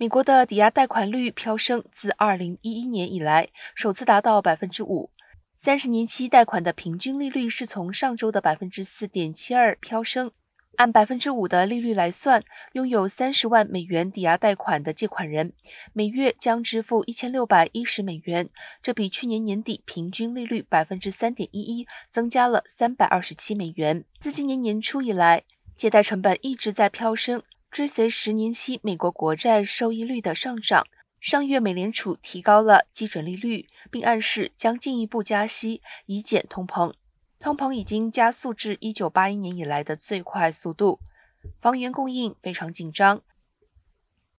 美国的抵押贷款率飙升，自2011年以来首次达到百分之五。三十年期贷款的平均利率是从上周的百分之四点七二飙升。按百分之五的利率来算，拥有三十万美元抵押贷款的借款人每月将支付一千六百一十美元，这比去年年底平均利率百分之三点一一增加了三百二十七美元。自今年年初以来，借贷成本一直在飙升。追随十年期美国国债收益率的上涨，上月美联储提高了基准利率，并暗示将进一步加息以减通膨。通膨已经加速至一九八一年以来的最快速度，房源供应非常紧张。